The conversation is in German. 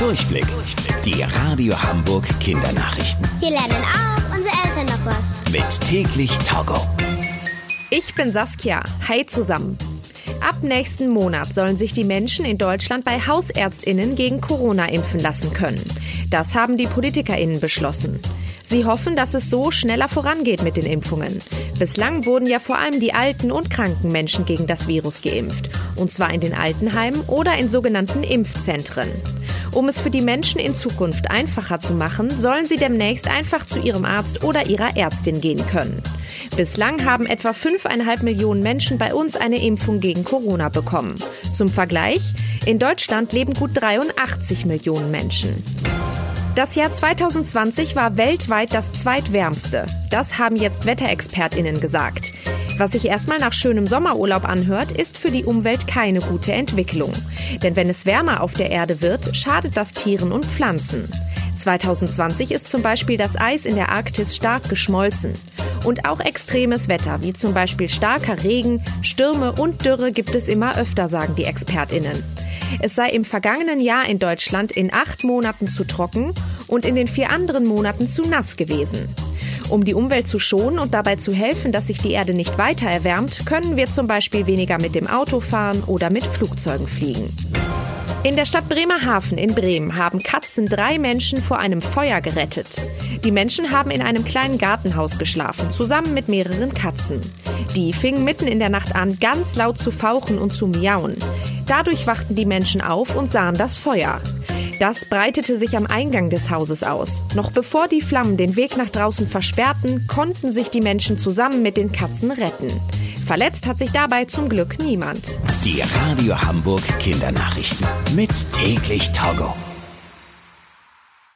Durchblick. Die Radio Hamburg Kindernachrichten. Hier lernen auch unsere Eltern noch was. Mit täglich Togo. Ich bin Saskia. Hi zusammen. Ab nächsten Monat sollen sich die Menschen in Deutschland bei Hausärztinnen gegen Corona impfen lassen können. Das haben die Politikerinnen beschlossen. Sie hoffen, dass es so schneller vorangeht mit den Impfungen. Bislang wurden ja vor allem die alten und kranken Menschen gegen das Virus geimpft. Und zwar in den Altenheimen oder in sogenannten Impfzentren. Um es für die Menschen in Zukunft einfacher zu machen, sollen sie demnächst einfach zu ihrem Arzt oder ihrer Ärztin gehen können. Bislang haben etwa 5,5 Millionen Menschen bei uns eine Impfung gegen Corona bekommen. Zum Vergleich, in Deutschland leben gut 83 Millionen Menschen. Das Jahr 2020 war weltweit das zweitwärmste. Das haben jetzt Wetterexpertinnen gesagt. Was sich erstmal nach schönem Sommerurlaub anhört, ist für die Umwelt keine gute Entwicklung. Denn wenn es wärmer auf der Erde wird, schadet das Tieren und Pflanzen. 2020 ist zum Beispiel das Eis in der Arktis stark geschmolzen. Und auch extremes Wetter, wie zum Beispiel starker Regen, Stürme und Dürre gibt es immer öfter, sagen die Expertinnen. Es sei im vergangenen Jahr in Deutschland in acht Monaten zu trocken und in den vier anderen Monaten zu nass gewesen. Um die Umwelt zu schonen und dabei zu helfen, dass sich die Erde nicht weiter erwärmt, können wir zum Beispiel weniger mit dem Auto fahren oder mit Flugzeugen fliegen. In der Stadt Bremerhaven in Bremen haben Katzen drei Menschen vor einem Feuer gerettet. Die Menschen haben in einem kleinen Gartenhaus geschlafen, zusammen mit mehreren Katzen. Die fingen mitten in der Nacht an, ganz laut zu fauchen und zu miauen. Dadurch wachten die Menschen auf und sahen das Feuer. Das breitete sich am Eingang des Hauses aus. Noch bevor die Flammen den Weg nach draußen versperrten, konnten sich die Menschen zusammen mit den Katzen retten. Verletzt hat sich dabei zum Glück niemand. Die Radio Hamburg Kindernachrichten. Mit täglich Togo.